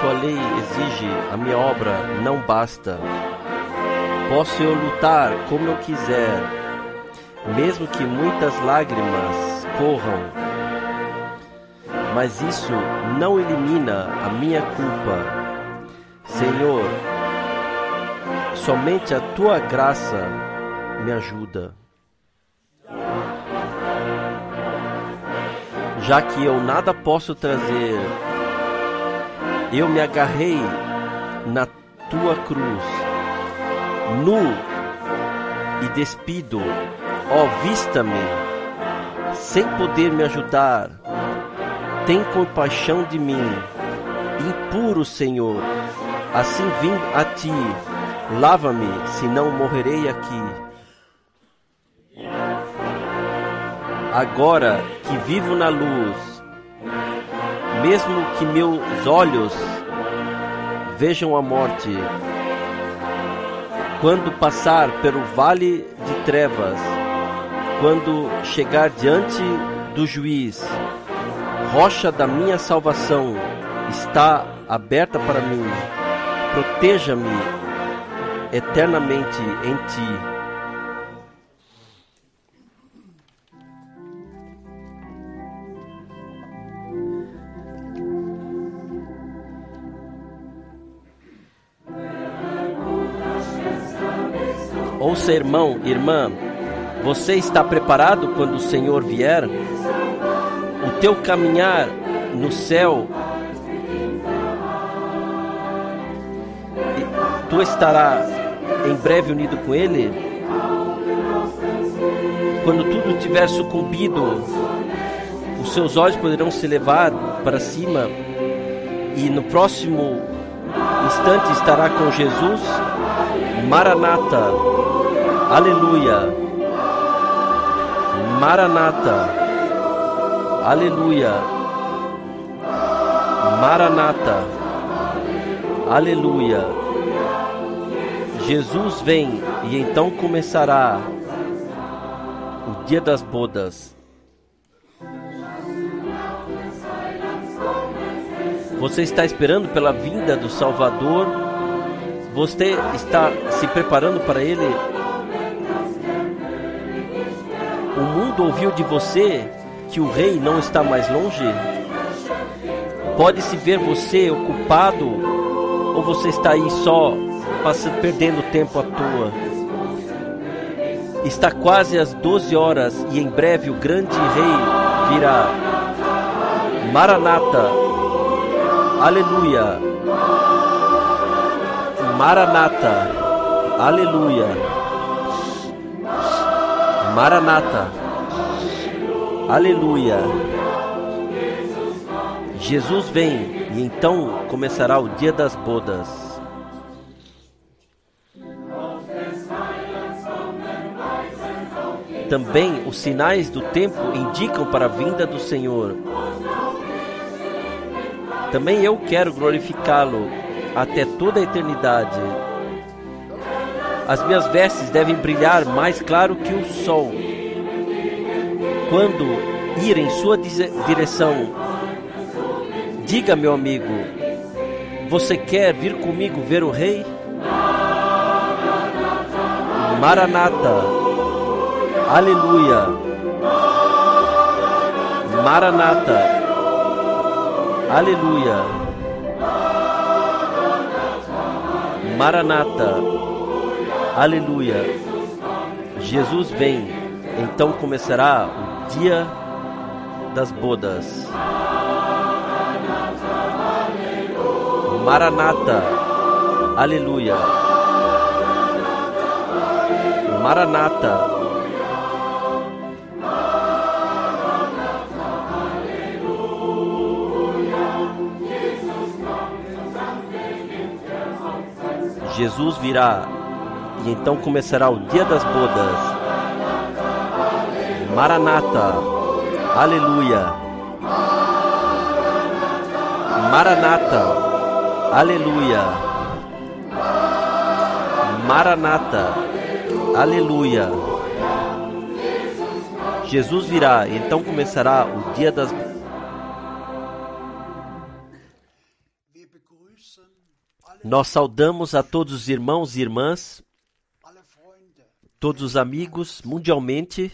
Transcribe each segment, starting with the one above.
sua lei exige, a minha obra não basta. Posso eu lutar como eu quiser, mesmo que muitas lágrimas corram, mas isso não elimina a minha culpa. Senhor, somente a tua graça me ajuda. Já que eu nada posso trazer, eu me agarrei na tua cruz, nu e despido, ó, vista-me, sem poder me ajudar. Tem compaixão de mim, impuro Senhor, assim vim a ti, lava-me, senão morrerei aqui. Agora que vivo na luz, mesmo que meus olhos vejam a morte, quando passar pelo vale de trevas, quando chegar diante do juiz, rocha da minha salvação está aberta para mim, proteja-me eternamente em ti. Ouça, irmão, irmã, você está preparado quando o Senhor vier? O teu caminhar no céu, tu estará em breve unido com Ele? Quando tudo tiver sucumbido, os seus olhos poderão se levar para cima e no próximo instante estará com Jesus? Maranata. Aleluia. Maranata. Aleluia. Maranata. Aleluia. Jesus vem e então começará o dia das bodas. Você está esperando pela vinda do Salvador? Você está se preparando para ele? Ouviu de você que o rei não está mais longe? Pode-se ver você ocupado ou você está aí só passando, perdendo tempo à toa? Está quase às 12 horas e em breve o grande rei virá. Maranata. Aleluia. Maranata. Aleluia. Maranata. Aleluia. Jesus vem e então começará o dia das bodas. Também os sinais do tempo indicam para a vinda do Senhor. Também eu quero glorificá-lo até toda a eternidade. As minhas vestes devem brilhar mais claro que o sol. Quando ir em sua direção, diga, meu amigo, você quer vir comigo ver o rei? Maranata. Aleluia. Maranata. Aleluia. Maranata. Aleluia. Jesus vem, então começará o dia das bodas. Maranata. Aleluia. Maranata. Jesus virá e então começará o dia das bodas. Maranata, aleluia. Maranata, aleluia. Maranata, aleluia. Jesus virá, então começará o dia das Nós saudamos a todos os irmãos e irmãs, todos os amigos mundialmente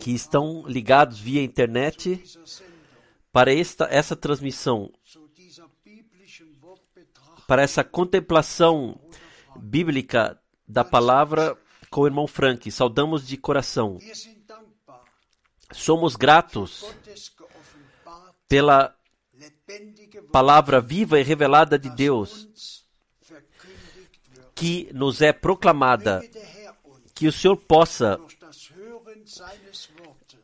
que estão ligados via internet para esta, essa transmissão, para essa contemplação bíblica da palavra com o irmão Frank. Saudamos de coração. Somos gratos pela palavra viva e revelada de Deus que nos é proclamada. Que o Senhor possa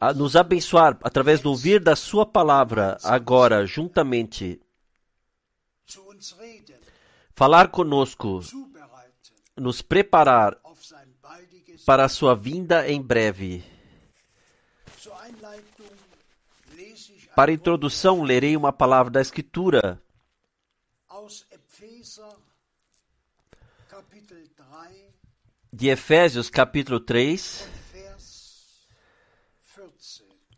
a nos abençoar através do ouvir da Sua palavra agora, juntamente, falar conosco, nos preparar para a Sua vinda em breve. Para introdução, lerei uma palavra da Escritura aus Epheser Kapitel 3 de Efésios, capítulo 3, Vers 14.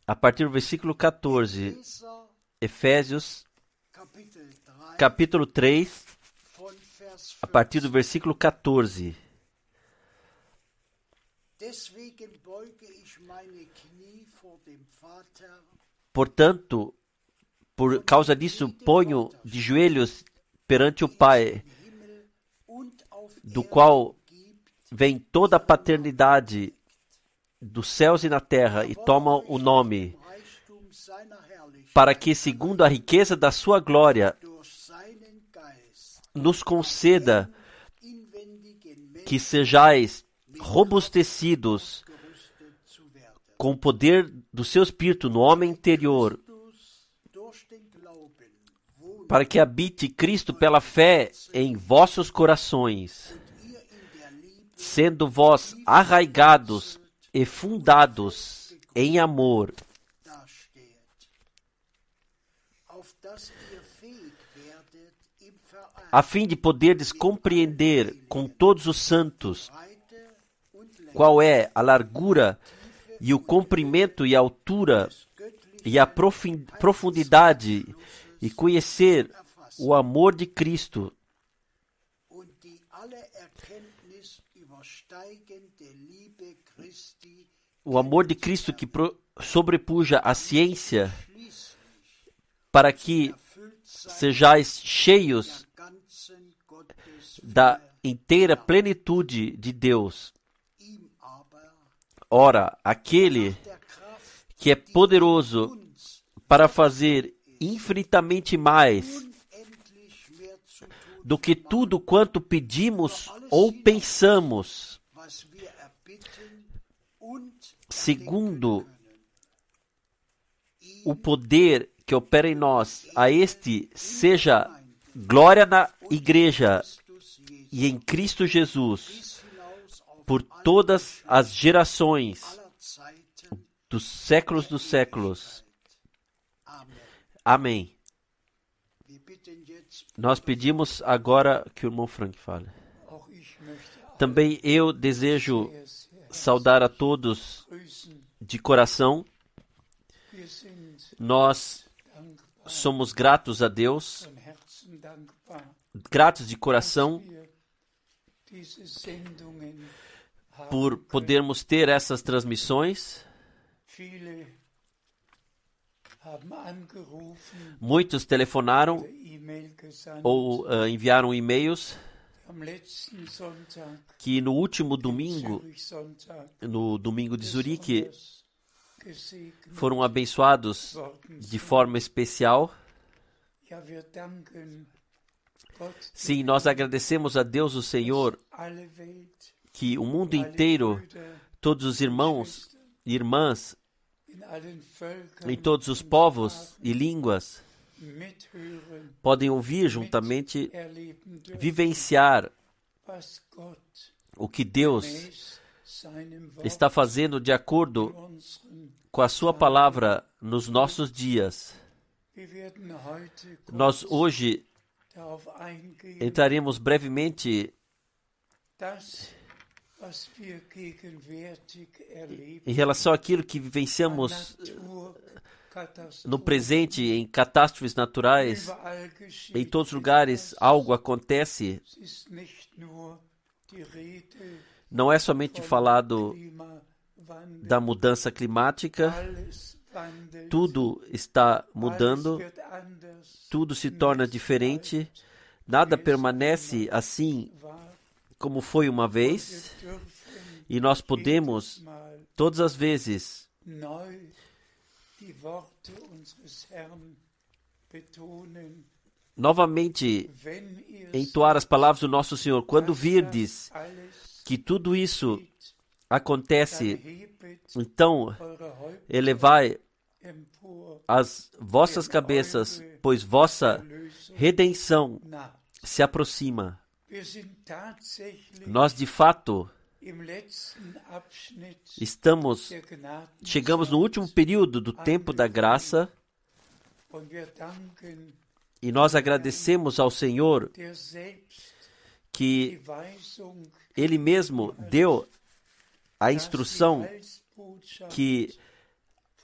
A partir do versículo 14. Epheser Efésios, Kapitel 3 capítulo 3, von Vers a partir 14. do versículo 14. Deswegen beuge ich meine Knie vor dem Vater Portanto, por causa disso, ponho de joelhos perante o Pai, do qual vem toda a paternidade dos céus e na terra e toma o nome, para que, segundo a riqueza da sua glória, nos conceda que sejais robustecidos com o poder do seu Espírito no homem interior, para que habite Cristo pela fé em vossos corações, sendo vós arraigados e fundados em amor, a fim de poderdes compreender com todos os santos qual é a largura e o comprimento e a altura e a profundidade e conhecer o amor de Cristo o amor de Cristo que sobrepuja a ciência, para que sejais cheios da inteira plenitude de Deus. Ora, aquele que é poderoso para fazer infinitamente mais do que tudo quanto pedimos ou pensamos, segundo o poder que opera em nós, a este seja glória na igreja e em Cristo Jesus por todas as gerações dos séculos dos séculos. Amém. Nós pedimos agora que o irmão Frank fale. Também eu desejo saudar a todos de coração. Nós somos gratos a Deus, gratos de coração por podermos ter essas transmissões. Muitos telefonaram ou ah, enviaram e-mails que no último domingo, no domingo de Zurique, foram abençoados de forma especial. Sim, nós agradecemos a Deus, o Senhor, que o mundo inteiro, todos os irmãos e irmãs em todos os povos e línguas podem ouvir juntamente, vivenciar o que Deus está fazendo de acordo com a Sua palavra nos nossos dias. Nós hoje entraremos brevemente em relação àquilo que vivenciamos no presente, em catástrofes naturais, em todos os lugares algo acontece. Não é somente falado da mudança climática, tudo está mudando, tudo se torna diferente, nada permanece assim como foi uma vez, e nós podemos, todas as vezes, novamente entoar as palavras do nosso Senhor. Quando virdes que tudo isso acontece, então elevai as vossas cabeças, pois vossa redenção se aproxima. Nós de fato estamos chegamos no último período do tempo da graça. E nós agradecemos ao Senhor que ele mesmo deu a instrução que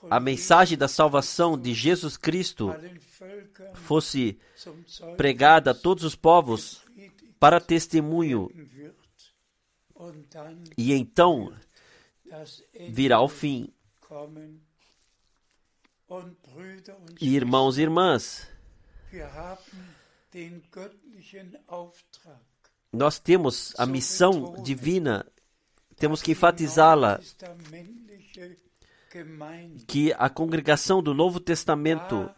a mensagem da salvação de Jesus Cristo fosse pregada a todos os povos para testemunho e então virá o fim. E irmãos e irmãs, nós temos a missão divina, temos que enfatizá-la que a congregação do Novo Testamento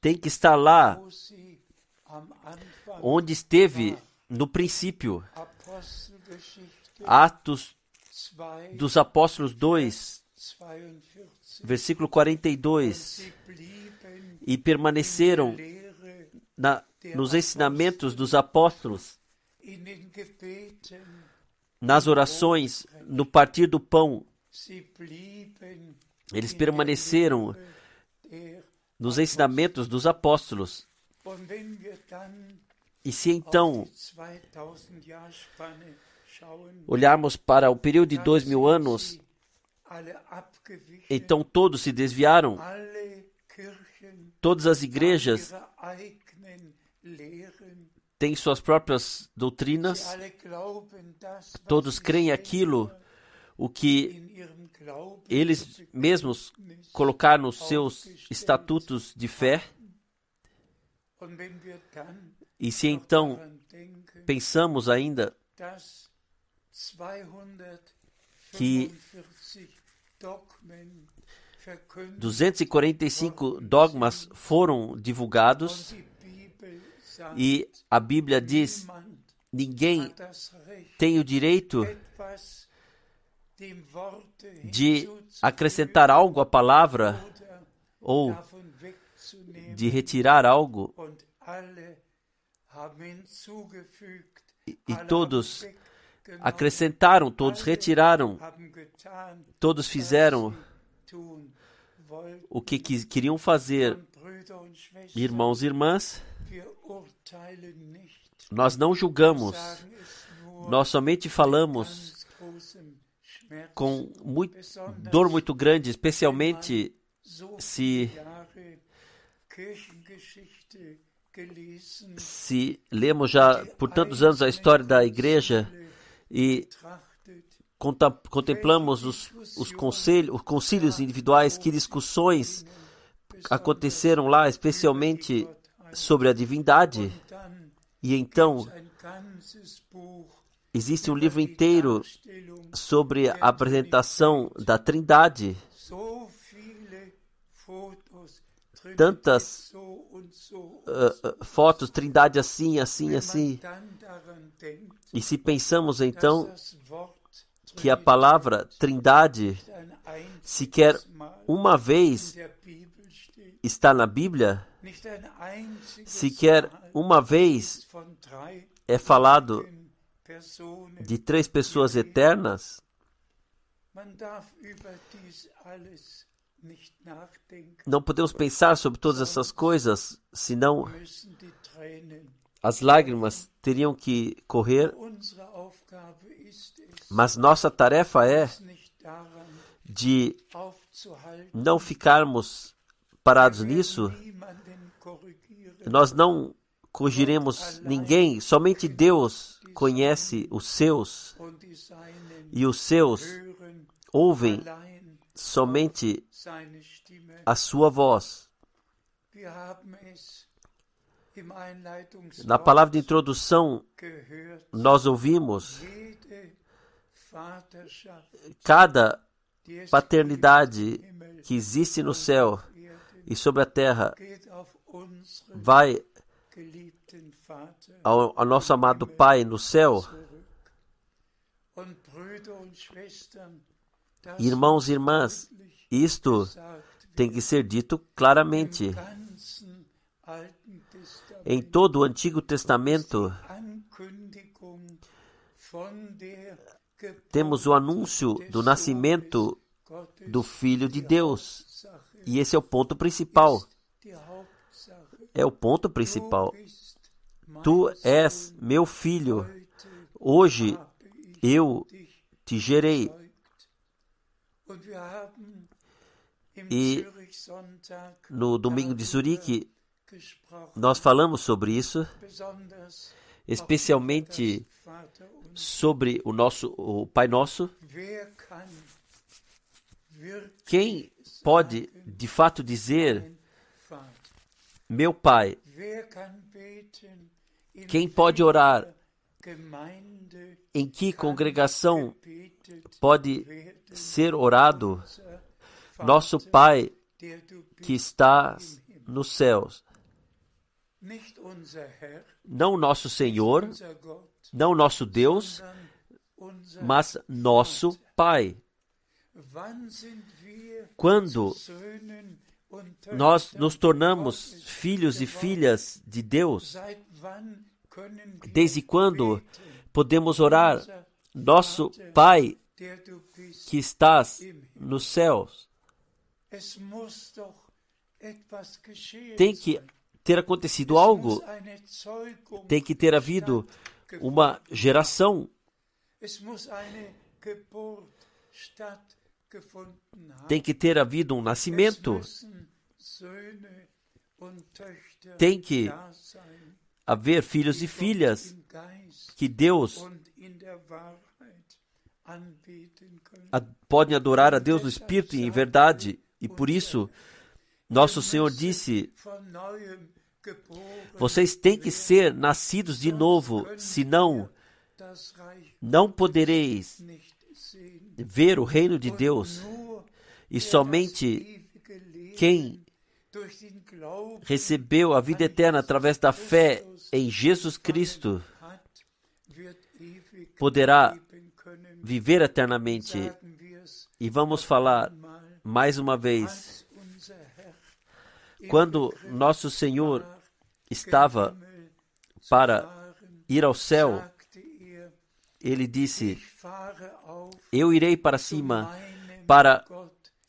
tem que estar lá onde esteve no princípio. Atos 2, dos Apóstolos 2, 42. versículo 42. Sie blieben E permaneceram na, nos ensinamentos dos apóstolos, nas orações, no partir do pão. Eles permaneceram nos ensinamentos dos apóstolos. E se então die 2000 Jahrespanne schauen, olharmos para o período de dois mil anos, então todos se desviaram, todas as igrejas têm suas próprias doutrinas, todos creem aquilo o que eles mesmos colocaram nos seus estatutos de fé. E se então pensamos ainda dass 245 Dogmen verkündet 245 dogmas foram divulgados e a Bíblia diz: ninguém tem o direito de acrescentar algo à palavra ou. De retirar algo. E alle todos acrescentaram, todos retiraram, todos fizeram o que quis- queriam fazer. Irmãos e irmãs, nós não julgamos, nós somente falamos com muito, dor muito grande, especialmente se- se lemos já por tantos anos a história da igreja e contemplamos os, os, conselhos, os concílios individuais, que discussões aconteceram lá, especialmente sobre a divindade. E então existe um livro inteiro sobre a apresentação da Trindade. Tantas ah, fotos, Trindade assim, assim, assim. E se pensamos então que a palavra Trindade sequer uma vez está na Bíblia, sequer uma vez é falado de três pessoas eternas, Não podemos pensar sobre todas essas coisas, senão as lágrimas teriam que correr. Mas nossa tarefa é de não ficarmos parados nisso, nós não corrigiremos ninguém, somente Deus conhece os seus e os seus ouvem somente a sua voz. Na palavra de introdução, nós ouvimos cada paternidade que existe no céu e sobre a terra vai ao, ao nosso amado Pai no céu. Irmãos e irmãs, isto tem que ser dito claramente. Em todo o Antigo Testamento, temos o anúncio do nascimento do Filho de Deus. E esse é o ponto principal. É o ponto principal. Tu és meu filho. Hoje eu te gerei. E No domingo de Zurique, nós falamos sobre isso, especialmente sobre o nosso o Pai Nosso. Quem pode de fato dizer, meu Pai? Quem pode orar? Em que congregação pode? Ser orado? Nosso Pai que Himmel. nos céus. Não nosso Senhor, não nosso Deus, mas nosso Pai. Quando nós nos tornamos filhos e filhas de Deus, desde quando podemos orar, nosso Pai. Que estás nos céus. Tem que ter acontecido algo, tem que ter havido uma geração, tem que ter havido um nascimento, Tem que haver filhos e filhas que Deus podem adorar a Deus no Espírito e em verdade. E por isso, nosso Senhor disse: Vocês têm que ser nascidos de novo, senão não podereis ver o reino de Deus. E somente quem recebeu a vida eterna através da fé em Jesus Cristo poderá. Viver eternamente. E vamos falar mais uma vez: quando nosso Senhor estava para ir ao céu, ele disse: Eu irei para cima, para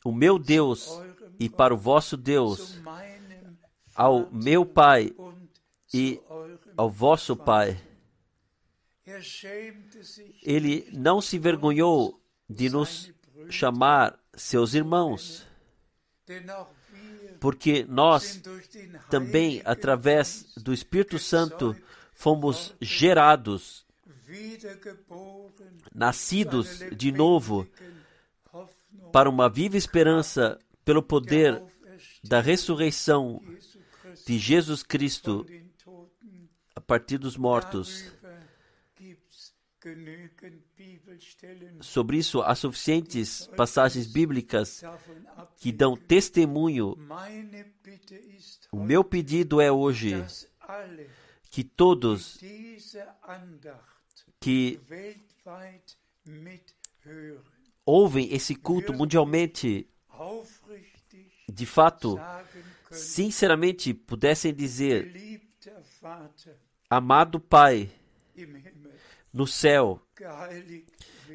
o meu Deus e para o vosso Deus, ao meu Pai e ao vosso Pai. Ele não se envergonhou de nos chamar seus irmãos, porque nós também, através do Espírito Santo, fomos gerados, nascidos de novo, para uma viva esperança pelo der poder da ressurreição de Jesus Cristo a partir dos mortos. Sobre isso, há suficientes passagens bíblicas que dão testemunho. O meu pedido é hoje que todos que ouvem esse culto mundialmente, de fato, sinceramente pudessem dizer: Amado Pai, no céu,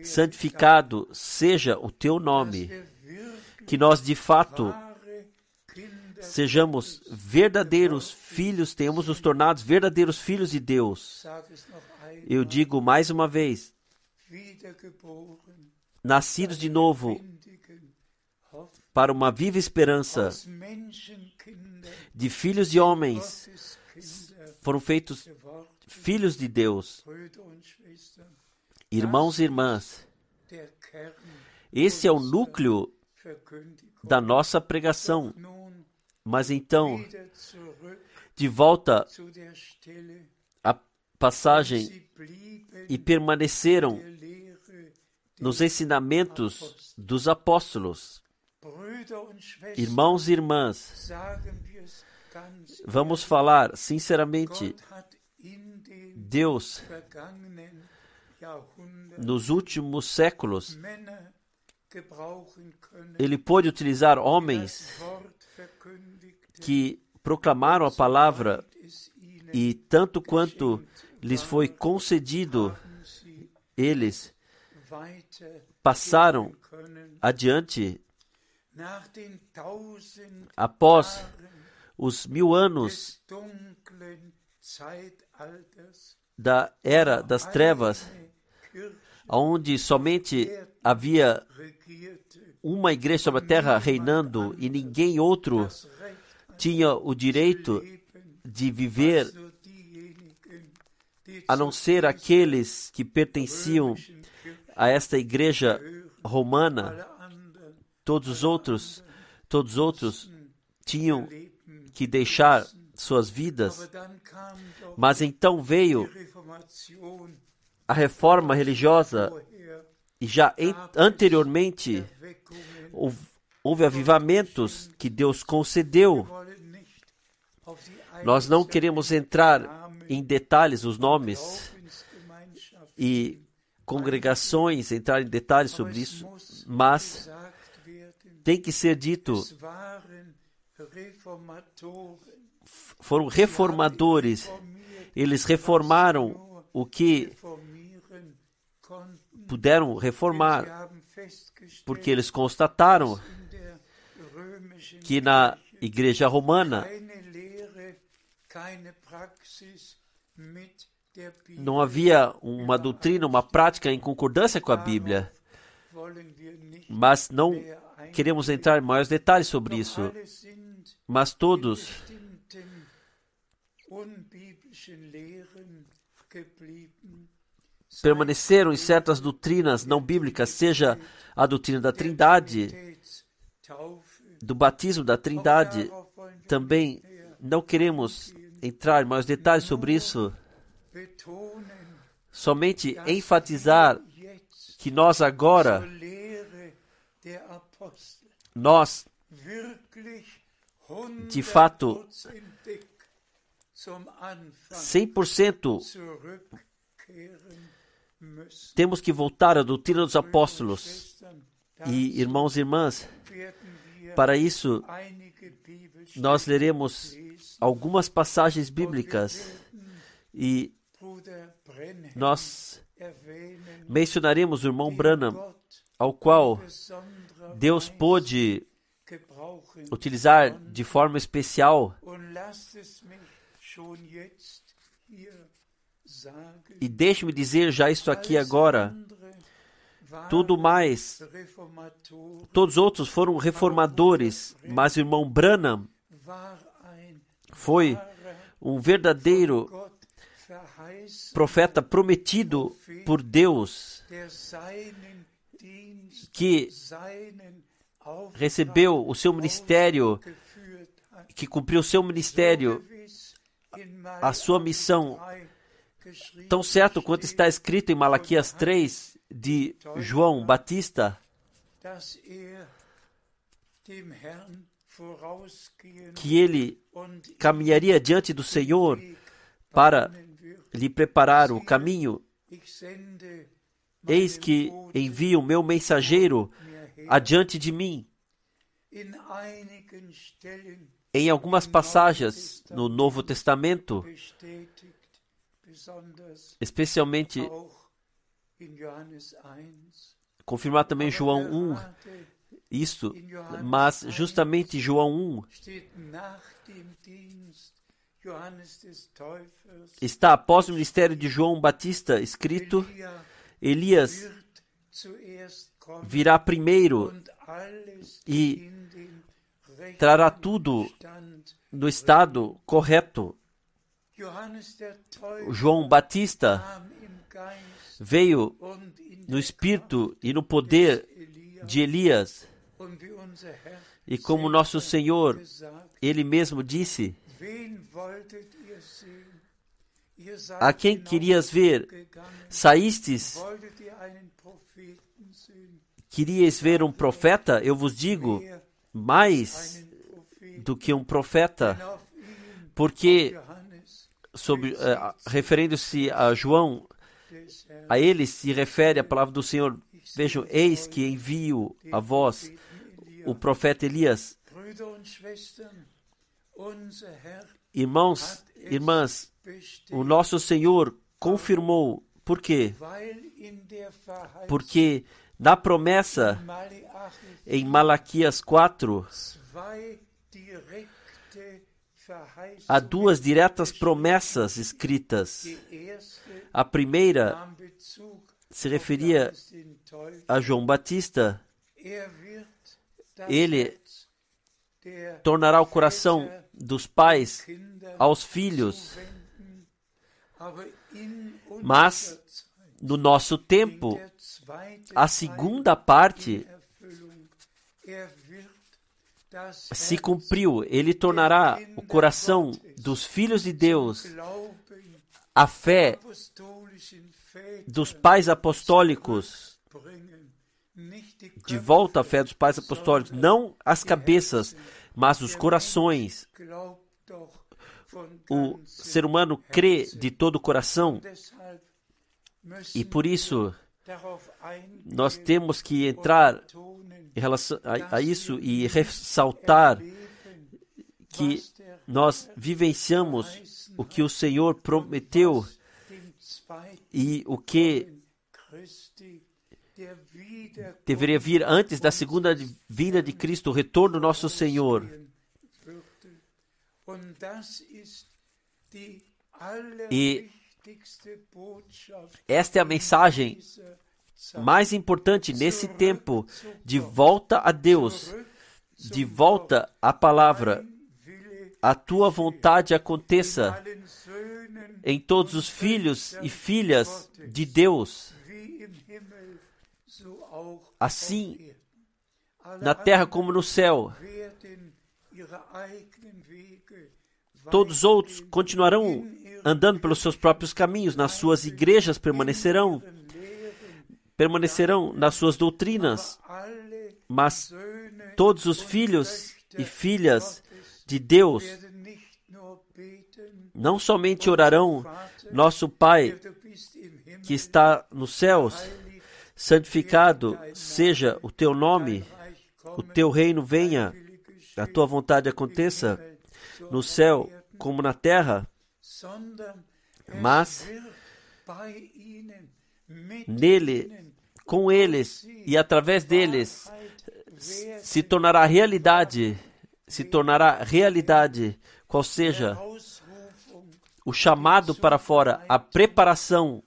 santificado seja o teu nome. Que nós, de fato, sejamos verdadeiros filhos, tenhamos nos tornado verdadeiros filhos de Deus. Eu digo mais uma vez: nascidos de novo para uma viva esperança de filhos de homens foram feitos. Filhos de Deus, irmãos e irmãs. Esse é o núcleo da nossa pregação. Mas então, de volta à passagem e permaneceram nos ensinamentos dos apóstolos. Irmãos e irmãs, vamos falar sinceramente: Deus, nos últimos séculos, ele pôde utilizar homens que proclamaram a palavra e tanto quanto lhes foi concedido, eles passaram adiante após os mil anos da era das trevas, onde somente havia uma igreja sobre a terra reinando e ninguém outro tinha o direito de viver a não ser aqueles que pertenciam a esta igreja romana. Todos os outros, todos os outros tinham que deixar suas vidas. Mas então veio a reforma religiosa e já anteriormente houve, avivamentos que Deus concedeu. Nós não queremos entrar em detalhes, os nomes e congregações, entrar em detalhes sobre isso, mas tem que ser dito, foram reformadores. Eles reformaram o que puderam reformar, porque eles constataram que na igreja romana não havia uma doutrina, uma prática em concordância com a Bíblia. Mas não queremos entrar em maiores detalhes sobre isso. Mas todos permaneceram em certas doutrinas não bíblicas, seja a doutrina da Trindade, do batismo da Trindade. Também não queremos entrar em maiores detalhes sobre isso. Somente enfatizar que nós agora, nós De fato, 100% zurückkehren müssen. temos que voltar à doutrina dos apóstolos. E irmãos e irmãs, para isso nós leremos algumas passagens bíblicas e nós mencionaremos o irmão Branham, ao qual Deus pôde utilizar de forma especial. E deixe-me dizer já isso aqui agora. Tudo mais, todos os outros foram reformadores, mas o irmão Branham foi um verdadeiro profeta prometido por Deus, que recebeu o seu ministério, que cumpriu o seu ministério, a sua missão, 3 geschrieben tão certo quanto está escrito em Malaquias 3 de João Batista, er que ele caminharia diante do Senhor para lhe preparar o caminho. Eis que envio o meu mensageiro adiante de mim. Em algumas passagens no Novo Testamento, especialmente auch in Johannes 1. confirmar também João 1, Gerade isso, mas justamente João 1 steht nach dem Dienst Johannes des Täufers. está após o ministério de João Batista escrito: Elia Elias virá primeiro e trará tudo no estado correto. João Batista veio no espírito e no poder de Elias, e como nosso Senhor, ele mesmo disse: A quem querias ver? Saístes, queríeis ver um profeta? Eu vos digo, mais do que um profeta, porque sobre eh, referindo-se a João, Herrn, a ele se refere a palavra do Senhor. Vejam, eis que envio a vós o profeta Elias. Irmãos, irmãs, o nosso Senhor confirmou. Por quê? Porque na promessa em Malaquias 4 zwei direkte Verheißungen. há duas diretas promessas escritas. A primeira se referia a João Batista. Ele Tornará o coração dos pais aos filhos. Mas, No nosso tempo, a segunda parte wird das se cumpriu. Ele tornará o coração dos filhos de Deus, a fé dos pais apostólicos, de volta à fé dos pais apostólicos, não as cabeças, mas os corações. O ser humano crê de todo o coração. E por isso nós temos que entrar em relação a, a isso e ressaltar que nós vivenciamos o que o Senhor prometeu e o que deveria vir antes da segunda vinda de Cristo, o retorno do nosso Senhor. E esta é a mensagem mais importante nesse tempo de volta a Deus, de volta à palavra. A tua vontade aconteça em todos os filhos e filhas de Deus, Assim, na terra como no céu. Todos os outros continuarão andando pelos seus próprios caminhos, nas suas igrejas permanecerão, permanecerão nas suas doutrinas, mas todos os filhos e filhas de Deus não somente orarão, nosso Pai que está nos céus, santificado seja o teu nome, o teu reino venha, a tua vontade aconteça, no céu como na terra, Mas bei ihnen, mit nele, com eles e através deles se tornará realidade, se tornará realidade, qual seja o chamado para fora, a preparação.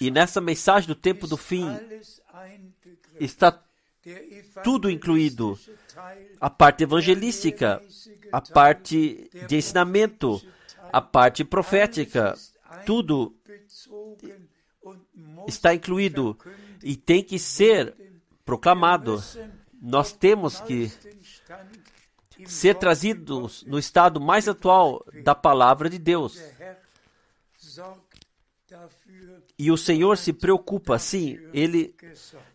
E nessa mensagem do tempo do fim está tudo incluído. A parte evangelística, a parte de ensinamento, a parte profética, tudo está incluído e tem que ser proclamado. Nós temos que ser trazidos no estado mais atual da palavra de Deus. E o Senhor se preocupa, sim, ele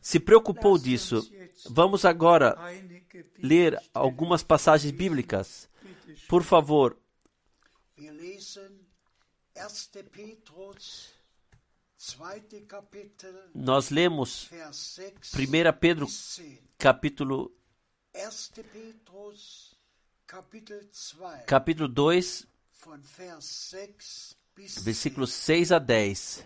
se preocupou disso. Vamos agora ler algumas passagens bíblicas. Por favor, Wir lesen 1. Petrus, 2. Kapitel, nós lemos Vers 6 1 Pedro bis 10. capítulo 1. Petrus, Kapitel 2, capítulo 2, von Vers 6 bis 10. versículos 6 a 10.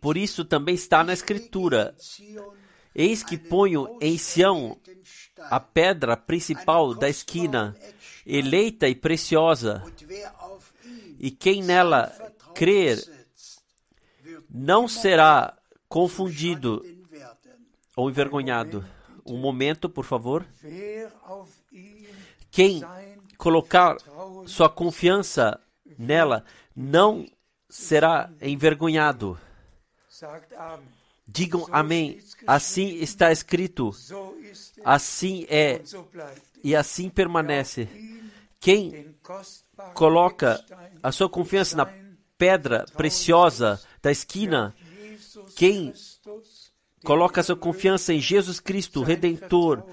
Por isso também está na escritura: Eis que ponho em Sião a pedra principal da esquina, eleita e preciosa, e quem nela crer não será confundido ou envergonhado. Um momento, por favor. Quem colocar sua confiança nela não será envergonhado. Digam amém. Assim está escrito, assim é e assim permanece. Quem coloca a sua confiança na pedra preciosa da esquina, quem coloca a sua confiança em Jesus Cristo, Redentor,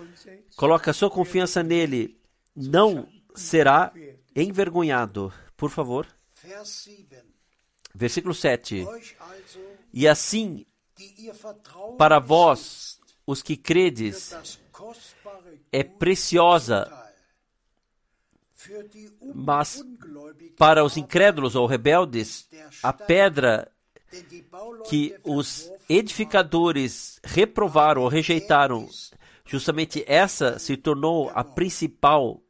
coloca a sua confiança nele, não será envergonhado. Por favor. Vers 7. Versículo 7. Euch also, E assim, para vós, os que credes, é preciosa, mas para os incrédulos ou rebeldes, a pedra que os edificadores reprovaram ou rejeitaram, justamente essa se tornou a principal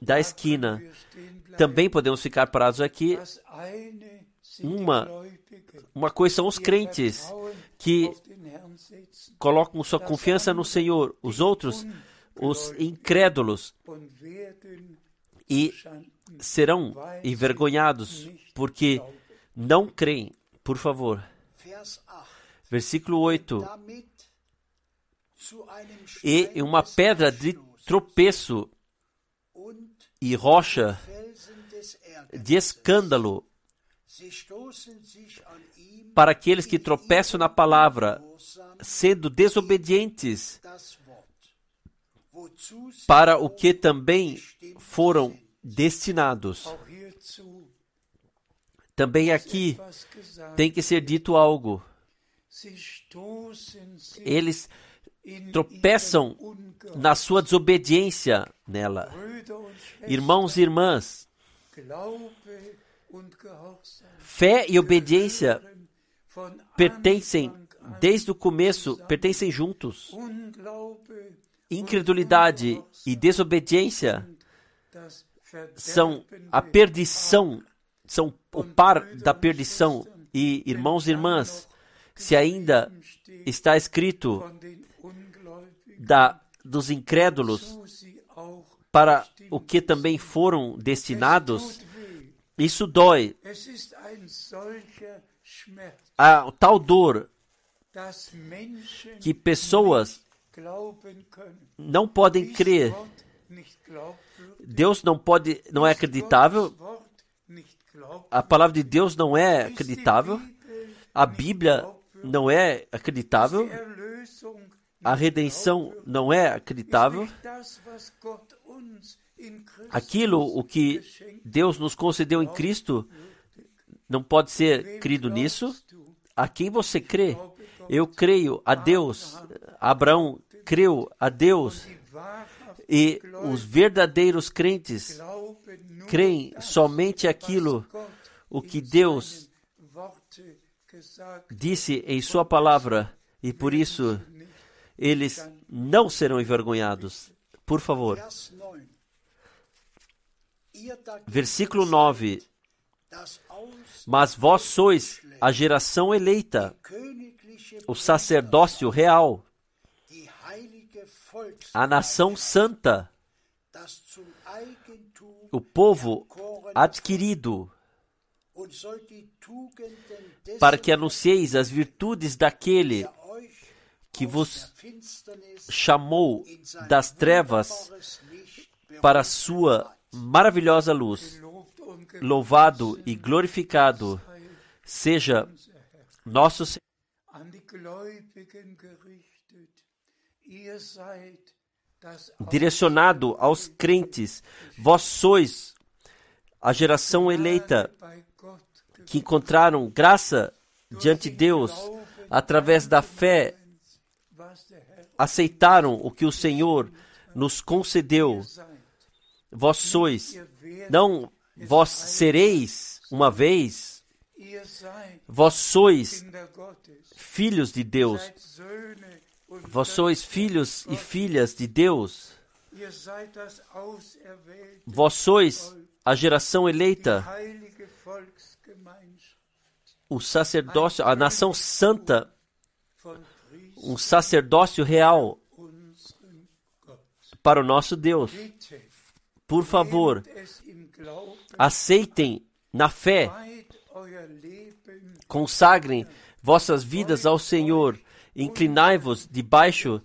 da esquina. Também podemos ficar parados aqui. Uma- Uma coisa são os crentes que colocam sua confiança no Senhor, os outros, os incrédulos, e serão envergonhados porque não creem. Por favor, Vers 8. versículo 8. Damit zu einem E uma pedra de tropeço e rocha de escândalo para aqueles que tropeçam na palavra, sendo desobedientes para o que também foram destinados. Também aqui tem que ser dito algo. Eles tropeçam na sua desobediência nela. Irmãos e irmãs, fé e obediência pertencem desde o começo, pertencem juntos. Incredulidade e desobediência são a perdição, são o par da perdição. E irmãos e irmãs, se ainda está escrito da dos incrédulos para o que também foram destinados. Isso dói. A tal dor que pessoas não podem crer. Deus não pode, não é acreditável. A palavra de Deus não é acreditável. A Bíblia não é acreditável. A redenção não é acreditável. Aquilo o que Deus nos concedeu em Cristo não pode ser crido nisso. A quem você crê? Eu creio a Deus. Abraão creu a Deus. E os verdadeiros crentes creem somente aquilo o que Deus disse em Sua palavra. E por isso eles não serão envergonhados. Por favor. Versículo 9. das aus Mas vós sois a geração eleita, o sacerdócio real, a nação santa, o povo adquirido, para que anuncieis as virtudes daquele que vos chamou das trevas para a sua. Maravilhosa luz. Louvado e glorificado seja nosso Senhor. Direcionado aos crentes. Vós sois a geração eleita que encontraram graça diante de Deus através da fé, aceitaram o que o Senhor nos concedeu. Vós sois, não vós sereis uma vez, vós sois filhos de Deus. Vós sois filhos e filhas de Deus. Vós sois a geração eleita, o sacerdócio, a nação santa, um sacerdócio real para o nosso Deus. Por favor, aceitem na fé, consagrem vossas vidas ao Senhor, inclinai-vos debaixo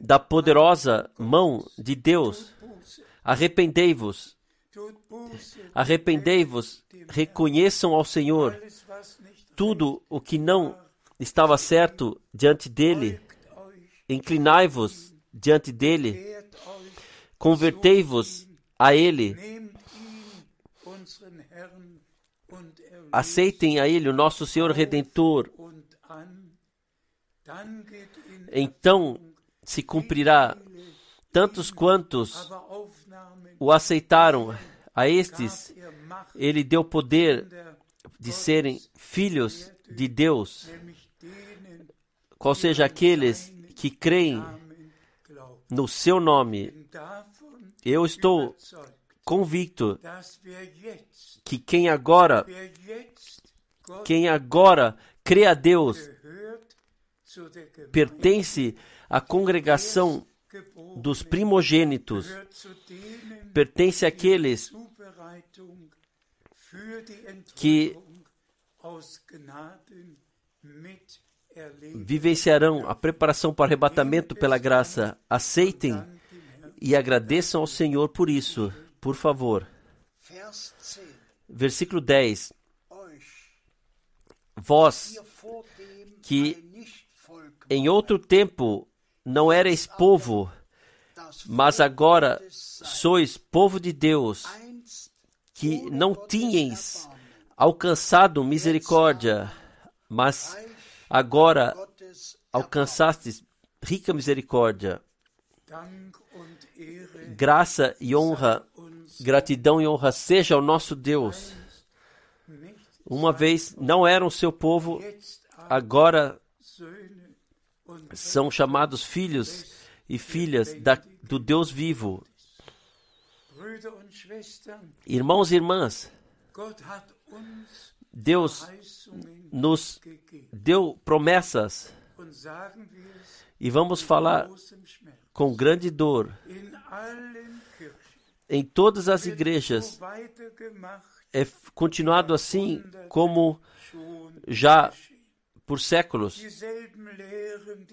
da poderosa mão de Deus. Arrependei-vos, arrependei-vos, reconheçam ao Senhor tudo o que não estava certo diante dele, inclinai-vos diante dele, convertei-vos a ele, aceitem a ele, o nosso Senhor Redentor. Então se cumprirá tantos quantos o aceitaram, a estes. ele deu poder der de serem filhos de Deus, qual seja aqueles que creem no seu nome. Eu estou convicto que quem agora, quem agora crê a Deus, pertence à congregação dos primogênitos, pertence àqueles que vivenciarão a preparação para o arrebatamento pela graça. Aceitem. E agradeçam ao Senhor por isso, por favor. Vers 10. Versículo 10. Euch, Vós, que em outro tempo não erais povo, mas agora sois povo de Deus, que não tinhais alcançado misericórdia, mas agora alcançastes rica misericórdia. Graça e honra, gratidão e honra seja ao nosso Deus. Uma vez não eram seu povo, agora são chamados filhos e filhas da- do Deus vivo. Irmãos e irmãs, Deus nos deu promessas E vamos falar com grande dor. Em todas as igrejas é continuado assim como já por séculos.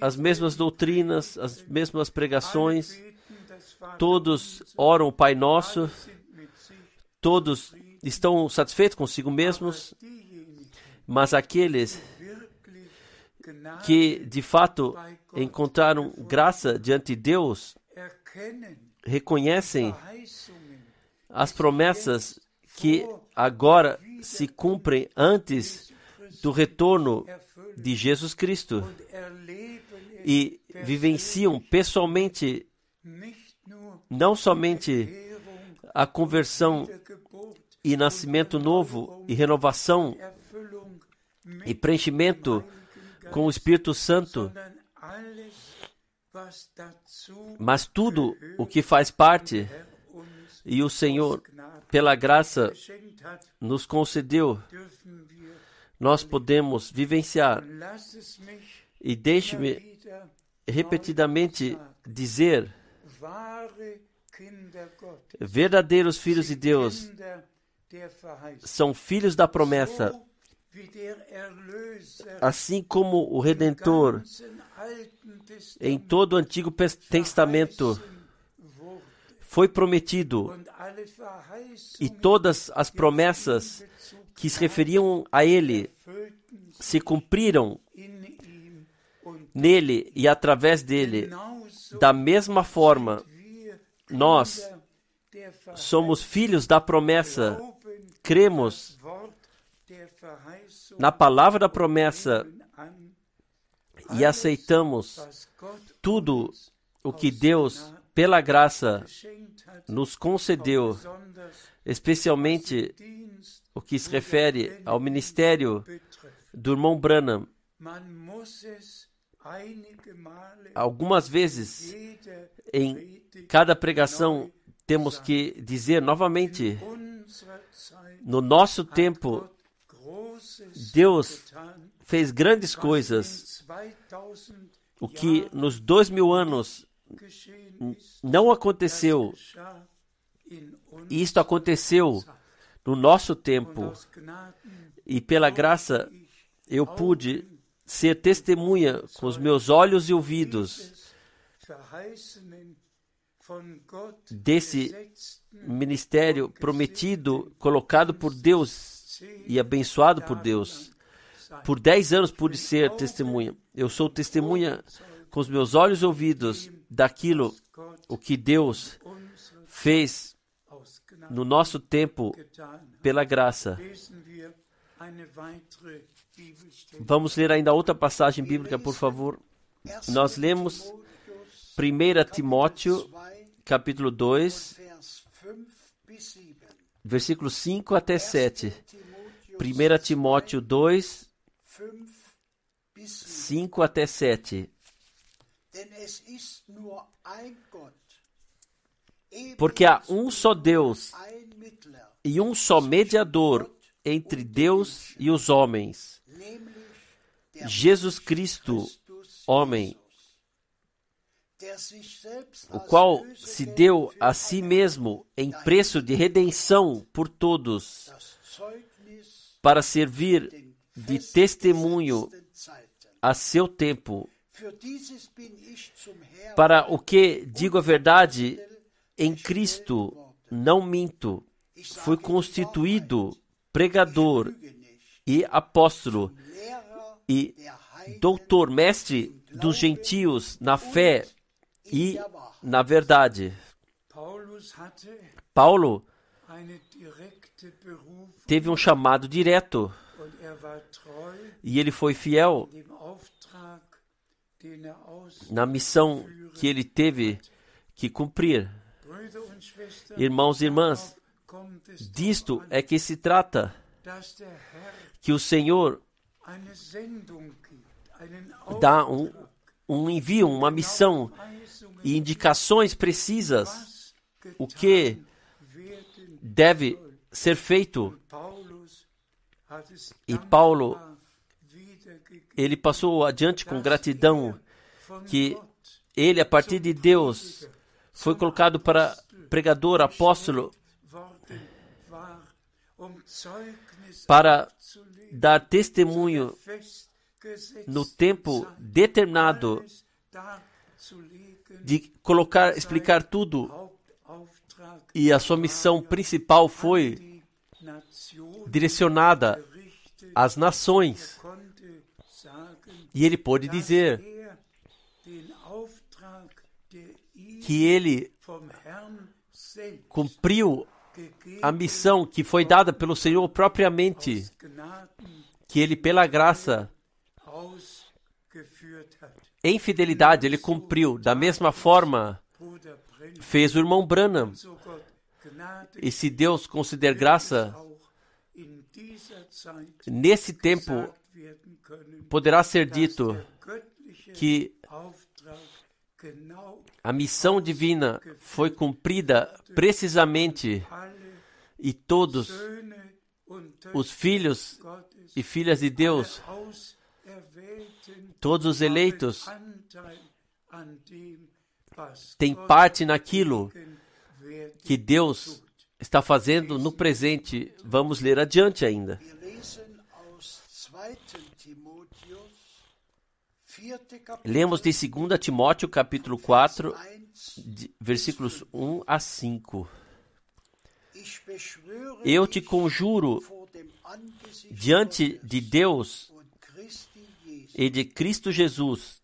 As mesmas doutrinas, as mesmas pregações, todos oram o Pai Nosso, todos estão satisfeitos consigo mesmos, mas aqueles que de fato encontraram graça diante de Deus reconhecem as promessas que agora se cumprem antes do retorno de Jesus Cristo e vivenciam pessoalmente não somente a conversão e nascimento novo e renovação e preenchimento com o Espírito Santo, mas tudo o que faz parte e o Senhor, pela graça, nos concedeu, nós podemos vivenciar. E deixe-me repetidamente dizer: verdadeiros filhos de Deus são filhos da promessa, assim como o Redentor em todo o Antigo Testamento foi prometido e todas as promessas que se referiam a Ele se cumpriram nele e através dele. Da mesma forma, nós somos filhos da promessa, cremos na palavra da promessa e aceitamos tudo o que Deus, pela graça, nos concedeu, especialmente o que se refere ao ministério do irmão Branham. Algumas vezes em cada pregação temos que dizer novamente: no nosso tempo, Deus fez grandes coisas, in 2000 o que nos dois mil anos não aconteceu. E isto aconteceu no nosso tempo. E pela graça eu pude ser testemunha com os meus olhos e ouvidos desse ministério prometido, colocado por Deus e abençoado por Deus. Por dez anos pude ser testemunha. Eu sou testemunha com os meus olhos e ouvidos daquilo o que Deus fez no nosso tempo pela graça. Vamos ler ainda outra passagem bíblica, por favor. Nós lemos 1 Timóteo, capítulo 2, Vers 5 bis 7. versículos 5 até 7. Timotheus 1 Timóteo 2, 5 bis 7. 5 até 7. Denn es ist nur ein Gott, Porque há um só Deus e um só mediador entre Deus e os homens, Jesus Cristo, homem, o qual se deu a si mesmo em preço de redenção por todos, para servir de testemunho a seu tempo. Para o que digo a verdade, em Cristo não minto, fui constituído pregador e apóstolo e doutor, mestre dos gentios na fé e na verdade. Paulo teve um chamado direto. Er e ele foi fiel er na missão que ele teve que cumprir. Irmãos e irmãs, Disto é que se trata que o Senhor dá um, um envio, uma missão e indicações precisas. o que deve ser feito. E Paulo, Ele passou adiante com gratidão que ele, a partir de Deus, foi colocado para pregador, apóstolo, para dar testemunho no tempo determinado de colocar, explicar tudo. E a sua missão principal foi direcionada às nações. E ele pôde dizer er que ele cumpriu a missão que foi dada pelo Senhor propriamente, que ele, pela graça, em fidelidade, ele cumpriu. Da mesma forma, fez o irmão Branham. E se Deus consider graça, nesse tempo poderá ser dito que a missão divina foi cumprida precisamente e todos os filhos e filhas de Deus, todos os eleitos, têm parte naquilo que Deus está fazendo no presente. Vamos ler adiante ainda. Wir lesen aus 2. Timotheus, 4. Kapitel, Lemos de 2 Timóteo, capítulo 4, 1. de- versículos 1 a 5. Ich beschwöre Eu te conjuro diante de Deus e de Cristo Jesus,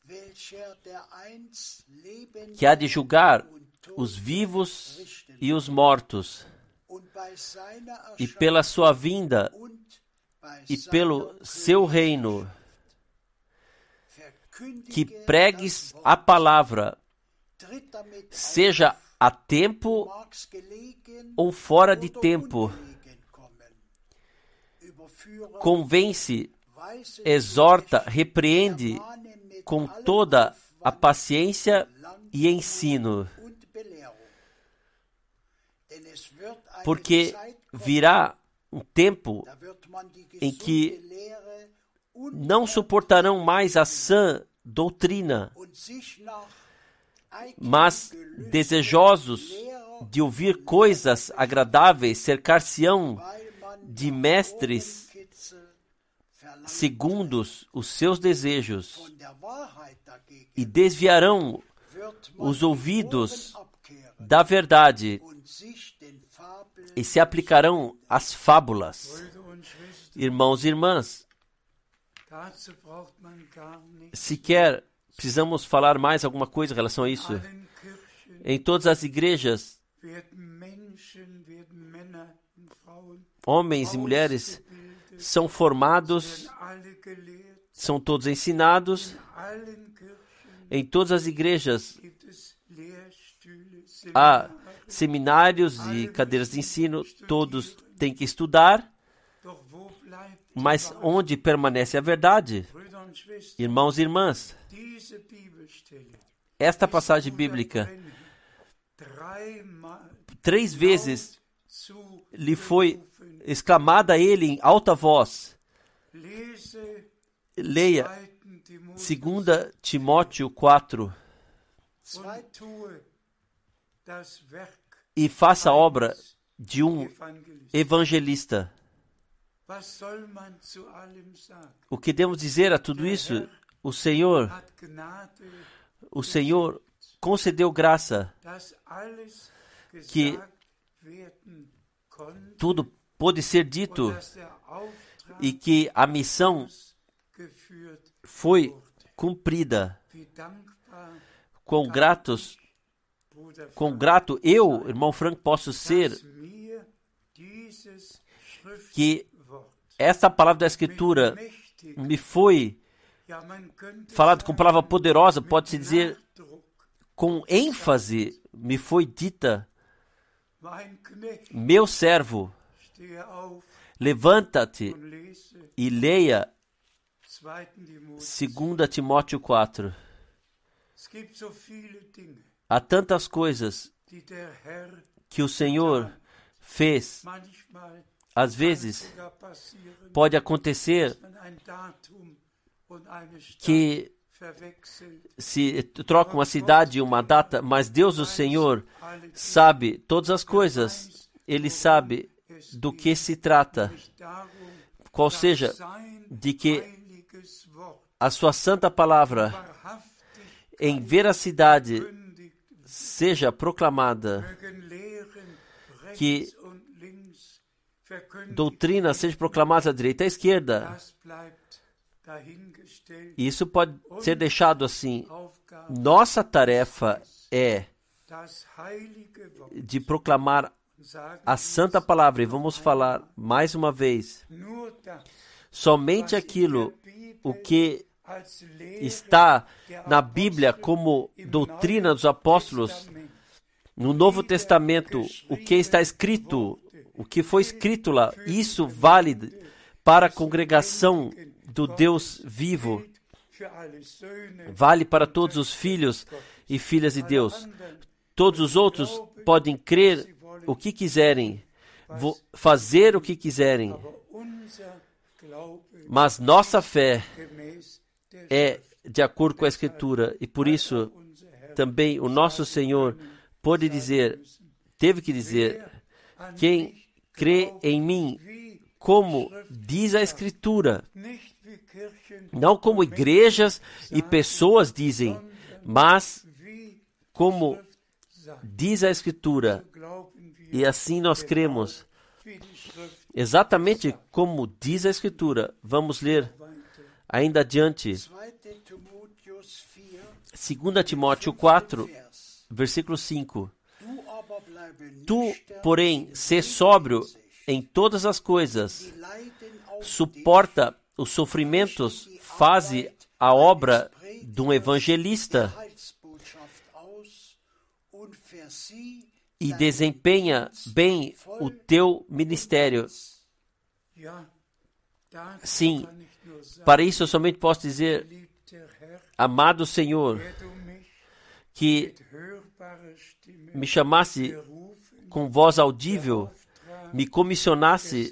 que há de julgar os vivos e os mortos, e pela sua vinda e pelo seu reino, que pregues a palavra, seja a tempo ou fora de tempo, convence, exorta, repreende com toda a paciência e ensino, porque virá um tempo em que não suportarão mais a sã doutrina, mas desejosos de ouvir coisas agradáveis, cercar-se-ão de mestres segundos os seus desejos e desviarão os ouvidos da verdade e se aplicarão às fábulas. Irmãos e irmãs, sequer precisamos falar mais alguma coisa em relação a isso. Em todas as igrejas, homens e mulheres são formados, são todos ensinados. Em todas as igrejas há seminários e cadeiras de ensino, todos têm que estudar, mas onde permanece a verdade? Irmãos e irmãs, esta passagem bíblica três vezes lhe foi exclamada a ele em alta voz. Leia 2. Timotheus 2 Timóteo 4 e faça a obra de um evangelista. O que devemos dizer a tudo isso? O Senhor, o Senhor concedeu graça, Que tudo pôde ser dito e que a missão foi cumprida. Quão gratos, quão grato eu, irmão Frank, posso ser que esta palavra da Escritura me foi falada com palavra poderosa, pode-se dizer com ênfase, me foi dita: Meu servo, auf levanta-te e leia 2. Timotheus. 2 Timóteo 4. Há tantas coisas que o Senhor fez. Às vezes pode acontecer que se troca uma cidade e uma data, mas Deus, o Senhor, sabe todas as coisas. Ele sabe do que se trata, qual seja de que a sua santa palavra em veracidade seja proclamada, que doutrina seja proclamada à direita e à esquerda. E Isso pode ser deixado assim. Nossa tarefa é de proclamar a santa palavra. E vamos falar mais uma vez. Somente aquilo o que está na Bíblia como doutrina dos apóstolos, no Novo Testamento, o que está escrito, o que foi escrito lá, isso vale para a congregação do Deus vivo, vale para todos os filhos e filhas de Deus. Todos os outros podem crer o que quiserem, fazer o que quiserem, mas nossa fé é de acordo com a Escritura e por isso também o nosso Senhor pôde dizer, teve que dizer, quem crê em mim, como diz a Escritura, não como igrejas e pessoas dizem, mas como diz a Escritura, e assim nós cremos. Exatamente como diz a Escritura. Vamos ler. Ainda adiante, 2. Timotheus 4, 2 Timóteo 4, Vers. versículo 5. Du aber bleibe Tu, porém, sê sóbrio em todas as coisas, suporta os sofrimentos, faze a obra de um evangelista e desempenha bem o teu ministério. Sim, Para isso eu somente posso dizer, amado Senhor, que me chamasse com voz audível, me comissionasse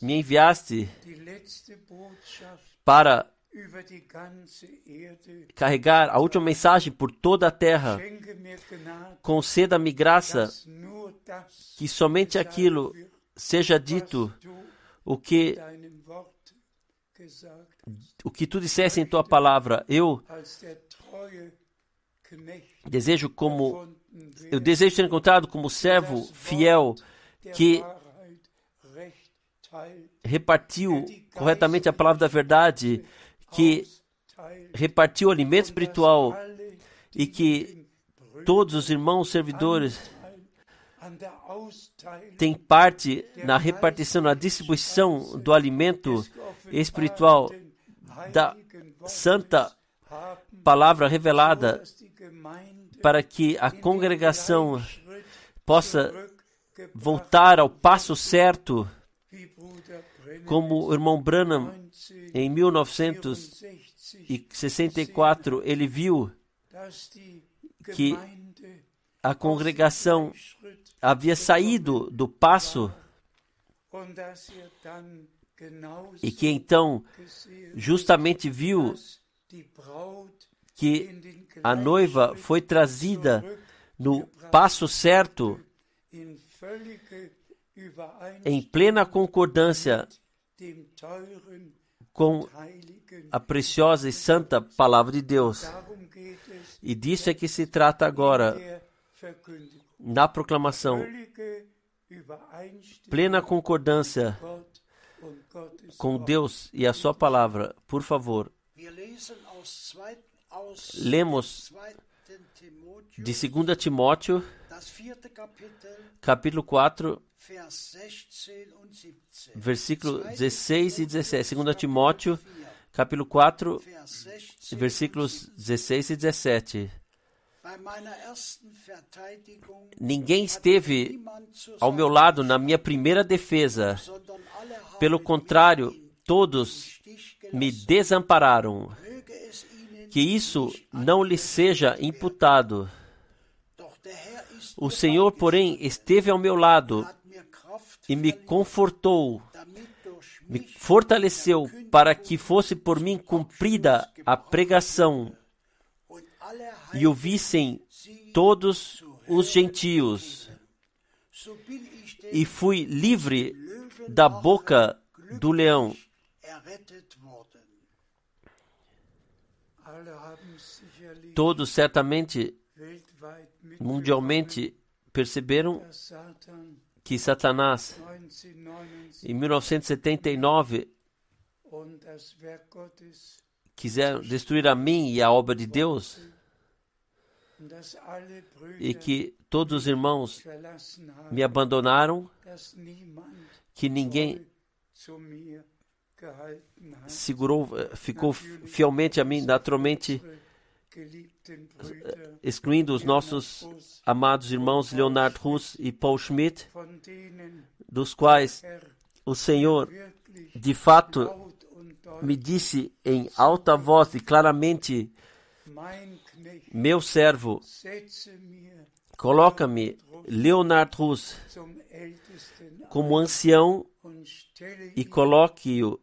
me enviaste para carregar a última mensagem por toda a terra. Conceda-me graça que somente aquilo seja dito o que o que tu disseste em tua palavra. Eu desejo como eu desejo ser encontrado como servo fiel que repartiu corretamente a palavra da verdade, que repartiu o alimento espiritual e que todos os irmãos servidores têm parte na repartição, na distribuição do alimento espiritual da santa palavra revelada para que a congregação possa voltar ao passo certo, como o irmão Branham 1964 em 1964 ele viu que a congregação havia saído do passo e que então justamente viu que a noiva foi trazida no passo certo, em plena concordância com a preciosa e santa palavra de Deus. E disso é que se trata agora. Na proclamação. Plena concordância com. Deus e a sua palavra. Por favor, lemos 2. Timotheus, de 2 Timóteo, capítulo 4, Vers 16 und 17. versículo 2. 16 e 17. 2 Timóteo, capítulo 4, Vers 16 versículos 16 e 17. Ninguém esteve ao meu lado na minha primeira defesa. Pelo contrário, todos me desampararam. Que isso não lhe seja imputado. O Senhor, porém, esteve ao meu lado Kraft e me confortou, me fortaleceu para que fosse por mim cumprida a pregação e ouvissem todos os gentios. E fui livre da boca do leão. Todos certamente, mundialmente, perceberam que Satanás, 1979 em 1979, und das Werk Gottes quiser destruir a mim e a obra de Deus, e que todos os irmãos me abandonaram, que ninguém segurou, eh, ficou fielmente a mim, naturalmente Brüder, excluindo os nossos amados irmãos Leonard Russ e Paul Schmidt, dos quais o Senhor, de fato, me disse em alta voz e claramente: Meu servo, coloca-me, Leonard Ältesten como ancião e coloque-o,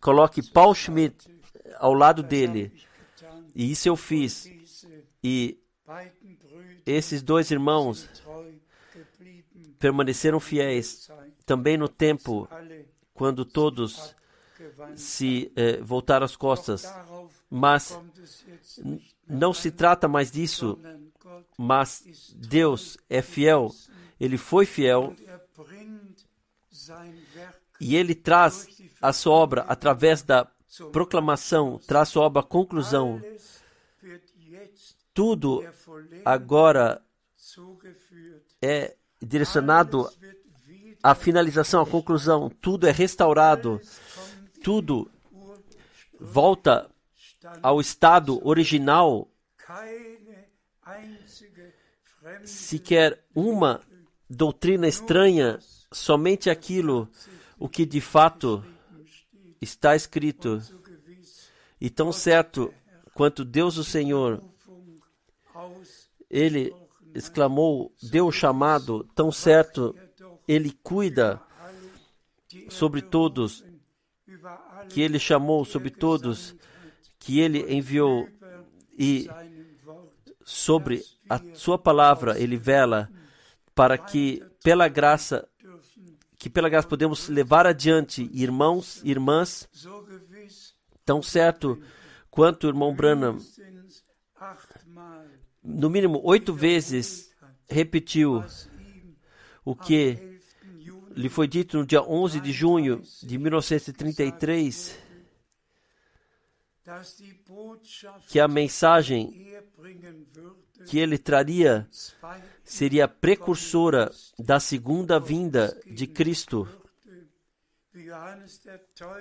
coloque Paul Schmidt ao lado dele. E isso eu fiz. E esses dois irmãos permaneceram fiéis também no tempo quando todos se eh, voltaram as costas. Mas não se trata mais disso, mas Deus é fiel, ele foi fiel e ele traz a sua obra através da proclamação, traz sua obra à conclusão. Tudo agora é direcionado à finalização, à conclusão. Tudo é restaurado, tudo volta ao estado original. Sequer uma doutrina estranha, somente aquilo o que de fato está escrito. E tão certo quanto Deus o Senhor, ele exclamou, deu o chamado, tão certo er ele cuida sobre todos, que ele chamou sobre todos, que ele enviou e sobre a sua palavra ele vela para que pela graça que pela graça podemos levar adiante irmãos, irmãs, tão certo quanto o irmão Branham. No mínimo oito vezes repetiu o que lhe foi dito no dia 11 de junho de 1933, que a mensagem que ele traria seria precursora da segunda vinda de Cristo.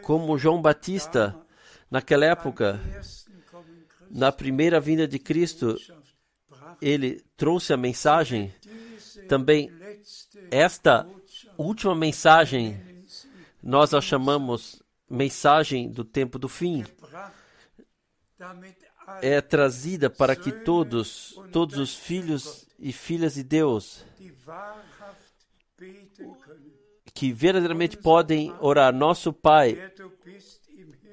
Como João Batista, naquela época, na primeira vinda de Cristo, ele trouxe a mensagem. Também esta última mensagem nós a chamamos mensagem do tempo do fim. É trazida para que todos, todos os filhos e filhas de Deus que verdadeiramente podem orar, nosso Pai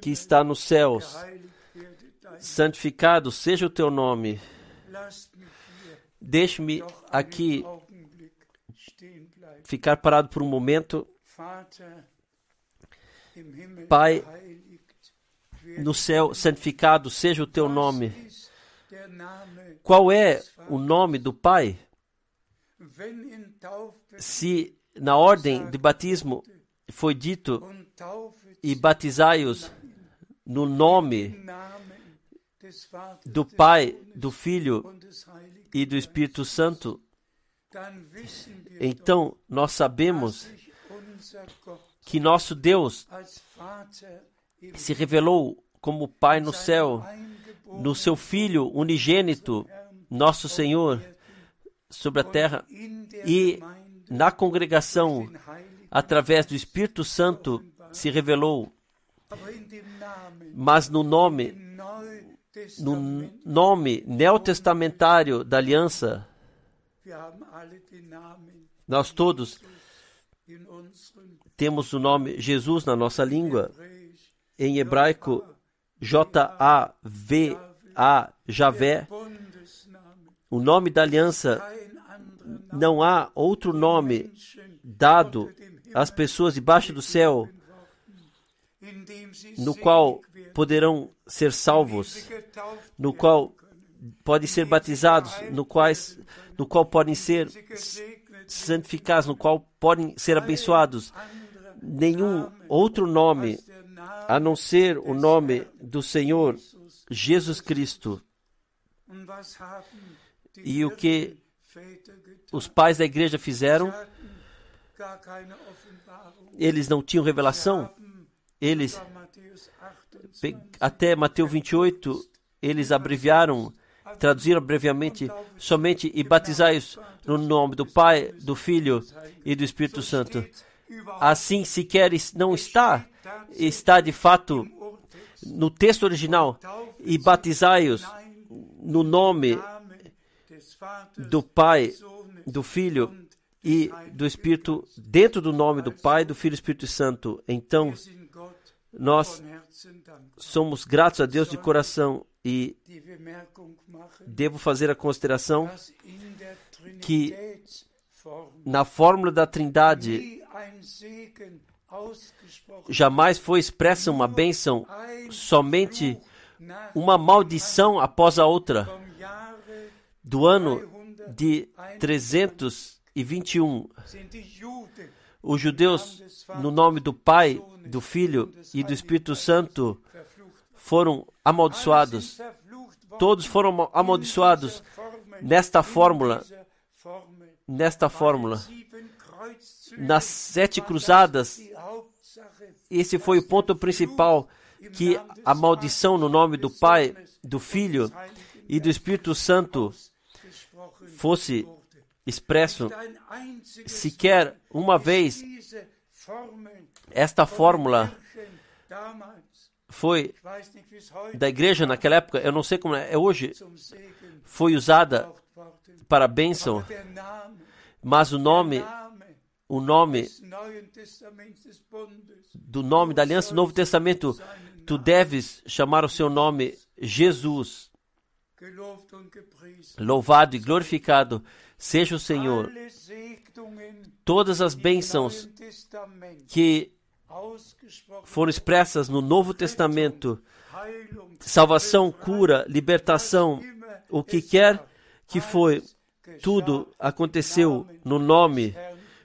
que está nos céus, santificado seja o teu nome. Deixe-me aqui ficar parado por um momento. Pai, no céu, santificado seja o teu nome. Qual é o nome do Pai? Se na ordem de batismo foi dito e batizai-os no nome do Pai, do Filho e do Espírito Santo, então nós sabemos que nosso Deus se revelou como Pai no céu, no seu Filho unigênito, nosso Senhor, sobre a terra, e na congregação, através do Espírito Santo, se revelou. Mas no nome, no nome neotestamentário da aliança, nós todos temos o nome Jesus na nossa língua. Em hebraico, J-A-V-A, Javé. O nome da aliança, não há outro nome dado às pessoas debaixo do céu no qual poderão ser salvos, no qual podem ser batizados, no, quais, no qual podem ser santificados, no qual podem ser abençoados. Nenhum outro nome a não ser o nome do Senhor Jesus Cristo. E o que os pais da igreja fizeram? Eles não tinham revelação. Eles, até Mateus 28, eles abreviaram, traduziram brevemente somente e batizai-os no nome do Pai, do Filho e do Espírito Santo. Assim sequer não está, está de fato no texto original, e batizai-os no nome do Pai, do Filho e do Espírito, dentro do nome do Pai, do Filho e do Espírito Santo. Então, nós somos gratos a Deus de coração e devo fazer a consideração que na fórmula da Trindade jamais foi expressa uma bênção, somente uma maldição após a outra. Do ano de 321, os judeus, no nome do Pai, do Filho e do Espírito Santo, foram amaldiçoados. Todos foram amaldiçoados nesta fórmula, nesta fórmula. Nas sete cruzadas, esse foi o ponto principal que a maldição no nome do Pai, do Filho e do Espírito Santo fosse expresso sequer uma vez. Esta fórmula foi da igreja naquela época, eu não sei como é, hoje, foi usada para bênção, mas o nome o nome do nome da aliança do Novo Testamento, tu deves chamar o seu nome Jesus. Louvado e glorificado seja o Senhor. Todas as bênçãos que foram expressas no Novo Testamento, salvação, cura, libertação, o que quer que foi, tudo aconteceu no nome.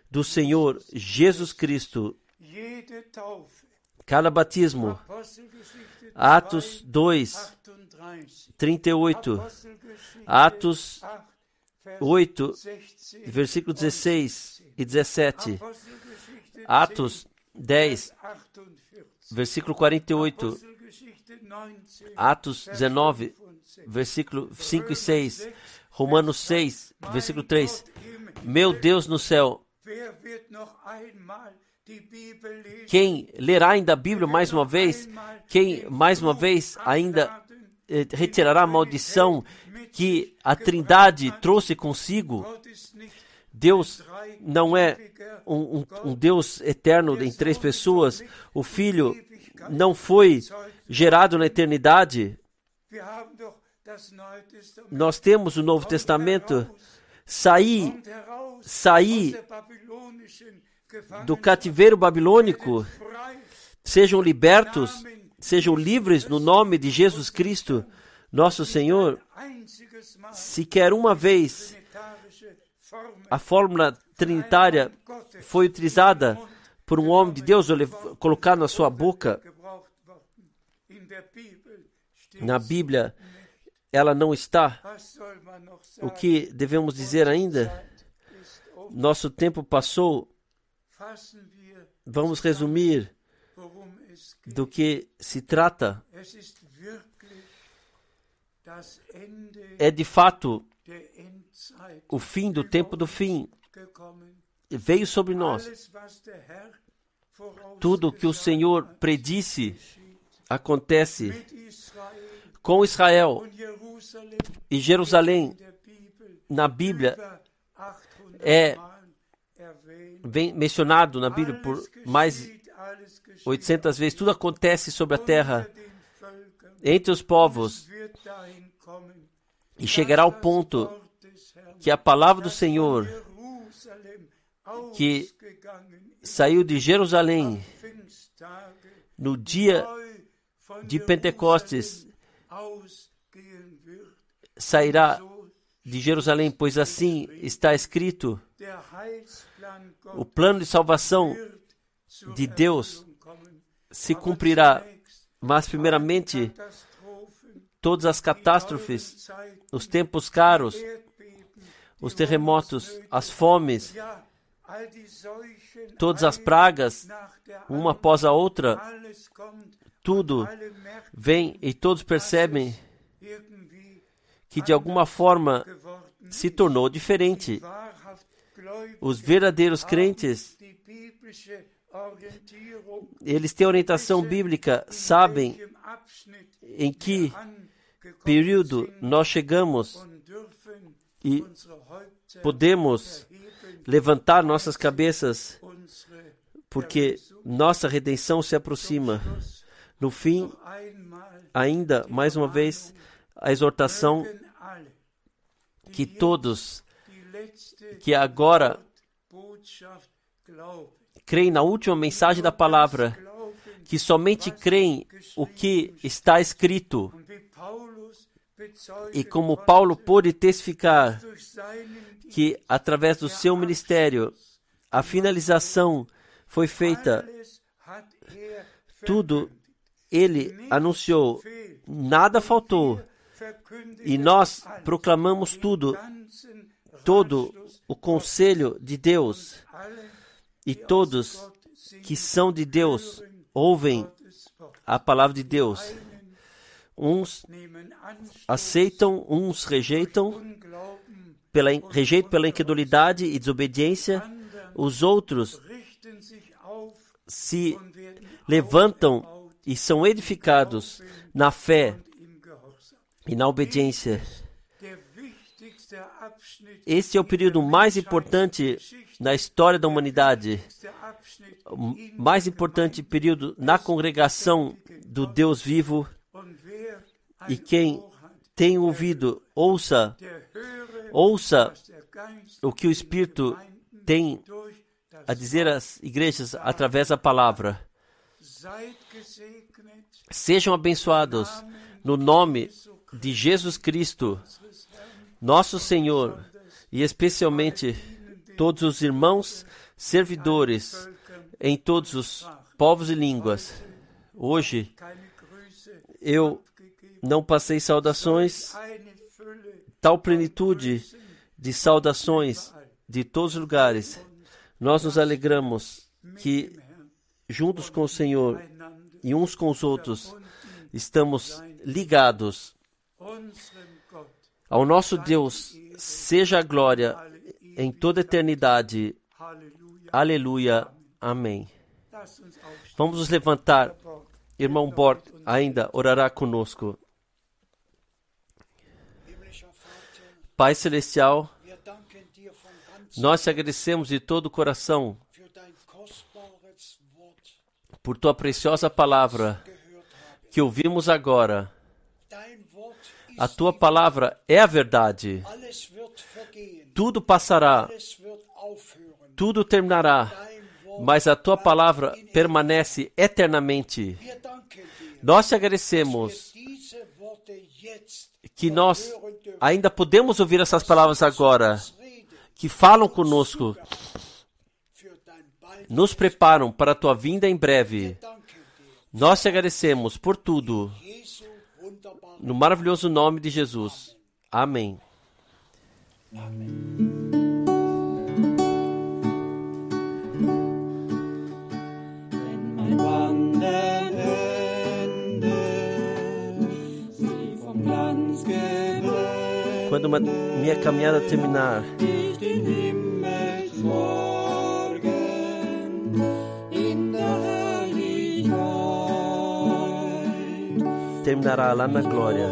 Do Senhor Jesus Cristo. Cada batismo, Atos 2, 38, 38, Apostelgeschichte Atos 8, Vers 8, 16, versículo 16 e 17, Apostelgeschichte Atos 10, 48, versículo 48, Apostelgeschichte 19, Atos Vers 19, 5 und 6. versículo 5 e 6, Romanos 6, versículo 3. Meu Deus no céu, Quem lerá ainda a Bíblia mais uma vez? Quem mais uma vez ainda eh, retirará a maldição que a Trindade trouxe consigo? Deus não é um, um- um Deus eterno em três pessoas. O Filho não foi gerado na eternidade. Nós temos o Novo Testamento. Aus sair do cativeiro babilônico, sejam libertos, sejam livres no nome de Jesus Cristo, nosso Senhor. Sequer uma vez a fórmula trinitária foi utilizada por um homem de Deus, colocado na sua boca. Na Bíblia, ela não está. O que devemos dizer ainda? Nosso tempo passou. Vamos resumir do que se trata. É de fato o fim do tempo do fim. Veio sobre nós. Tudo que o Senhor predisse acontece com Israel e Jerusalém. Na Bíblia über 800 é- vem mencionado na Bíblia por mais geschieht, alles geschieht 800 vezes. Tudo acontece sobre a terra, Völkern. entre os povos, kommen, e chegará ao ponto que a palavra do Senhor que saiu de Jerusalém no dia de Pentecostes sairá de Jerusalém, pois assim está escrito: o plano de salvação de Deus se cumprirá. Mas, primeiramente, todas as catástrofes, os tempos caros, os terremotos, as fomes, todas as pragas, uma após a outra, tudo vem e todos percebem que de alguma forma se tornou diferente. Os verdadeiros crentes, eles têm orientação bíblica, sabem em que período nós chegamos e podemos levantar nossas cabeças, porque nossa redenção se aproxima. No fim, ainda mais uma vez, a exortação que todos que agora creem na última mensagem da palavra, que somente creem o que está escrito. E como Paulo pôde testificar que, através do seu ministério, a finalização foi feita, tudo ele anunciou, nada faltou. E nós proclamamos tudo, todo o conselho de Deus. E todos que são de Deus ouvem a palavra de Deus. Uns aceitam, uns rejeitam, pela, rejeitam pela incredulidade e desobediência. Os outros se levantam e são edificados na fé. E na obediência. Este é o período mais importante na história da humanidade, o mais importante período na congregação do Deus vivo. E quem tem ouvido, ouça, ouça o que o Espírito tem a dizer às igrejas através da palavra. Sejam abençoados no nome de Jesus Cristo, nosso Senhor, e especialmente todos os irmãos servidores em todos os povos e línguas. Hoje eu não passei saudações, tal plenitude de saudações de todos os lugares. Nós nos alegramos que juntos com o Senhor e uns com os outros estamos ligados ao nosso Deus. Seja a glória em toda a eternidade. Aleluia. Amém. Vamos nos levantar. Irmão Bort ainda orará conosco. Pai Celestial, nós te agradecemos de todo o coração por tua preciosa palavra que ouvimos agora. A tua palavra é a verdade. Tudo passará, tudo terminará, mas a tua palavra permanece eternamente. Nós te agradecemos que nós ainda podemos ouvir essas palavras agora, que falam conosco, nos preparam para a tua vinda em breve. Nós te agradecemos por tudo. No maravilhoso nome de Jesus. Amém. Geblendet, Quando uma- minha caminhada terminar, terminará lá na glória.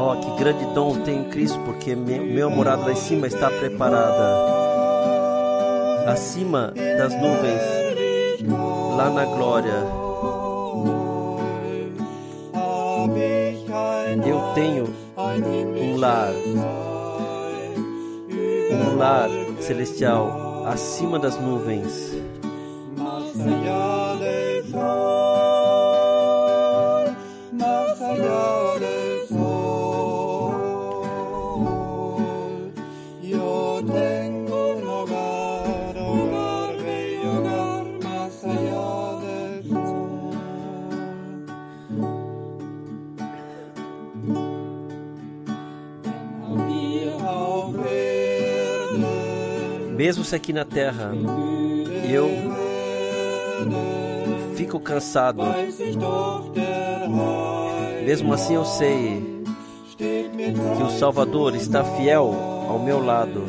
Oh, que grande dom tem em Cristo, porque me- meu morada lá em cima está preparada. Acima das nuvens, lá na glória. Tenho um lar, um lar celestial acima das nuvens. Mesmo se aqui na terra eu fico cansado, mesmo assim eu sei que o Salvador está fiel ao meu lado.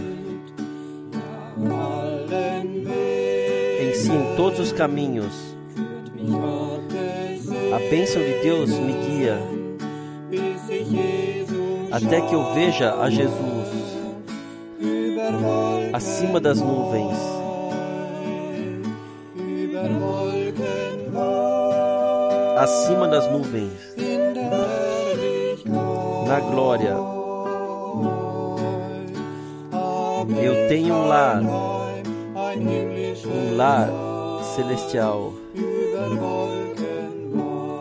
Em si, em todos os caminhos, a bênção de Deus me guia. Até que eu veja a Jesus acima das nuvens, acima das nuvens, na glória. Eu tenho um lar, um lar celestial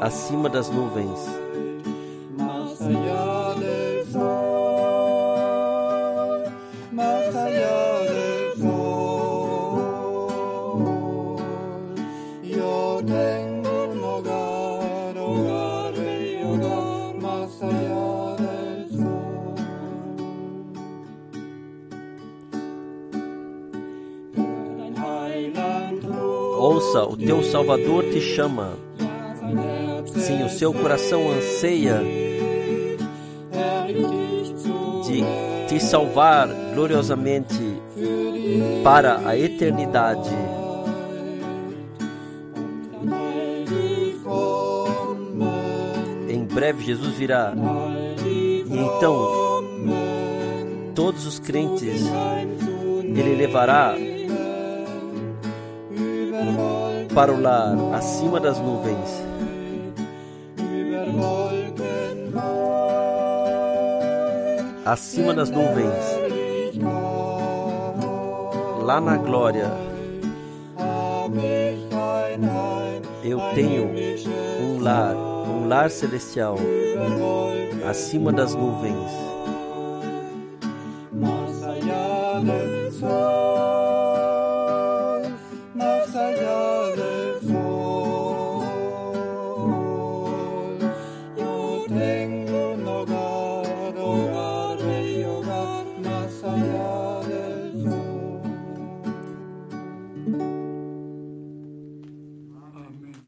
acima das nuvens. Salvador te chama. Sim, o seu coração anseia de te salvar gloriosamente para a eternidade. Em breve Jesus virá. E então todos os crentes ele levará para o lar acima das nuvens. Acima das nuvens, lá na glória, eu tenho um lar, um lar celestial, acima das nuvens.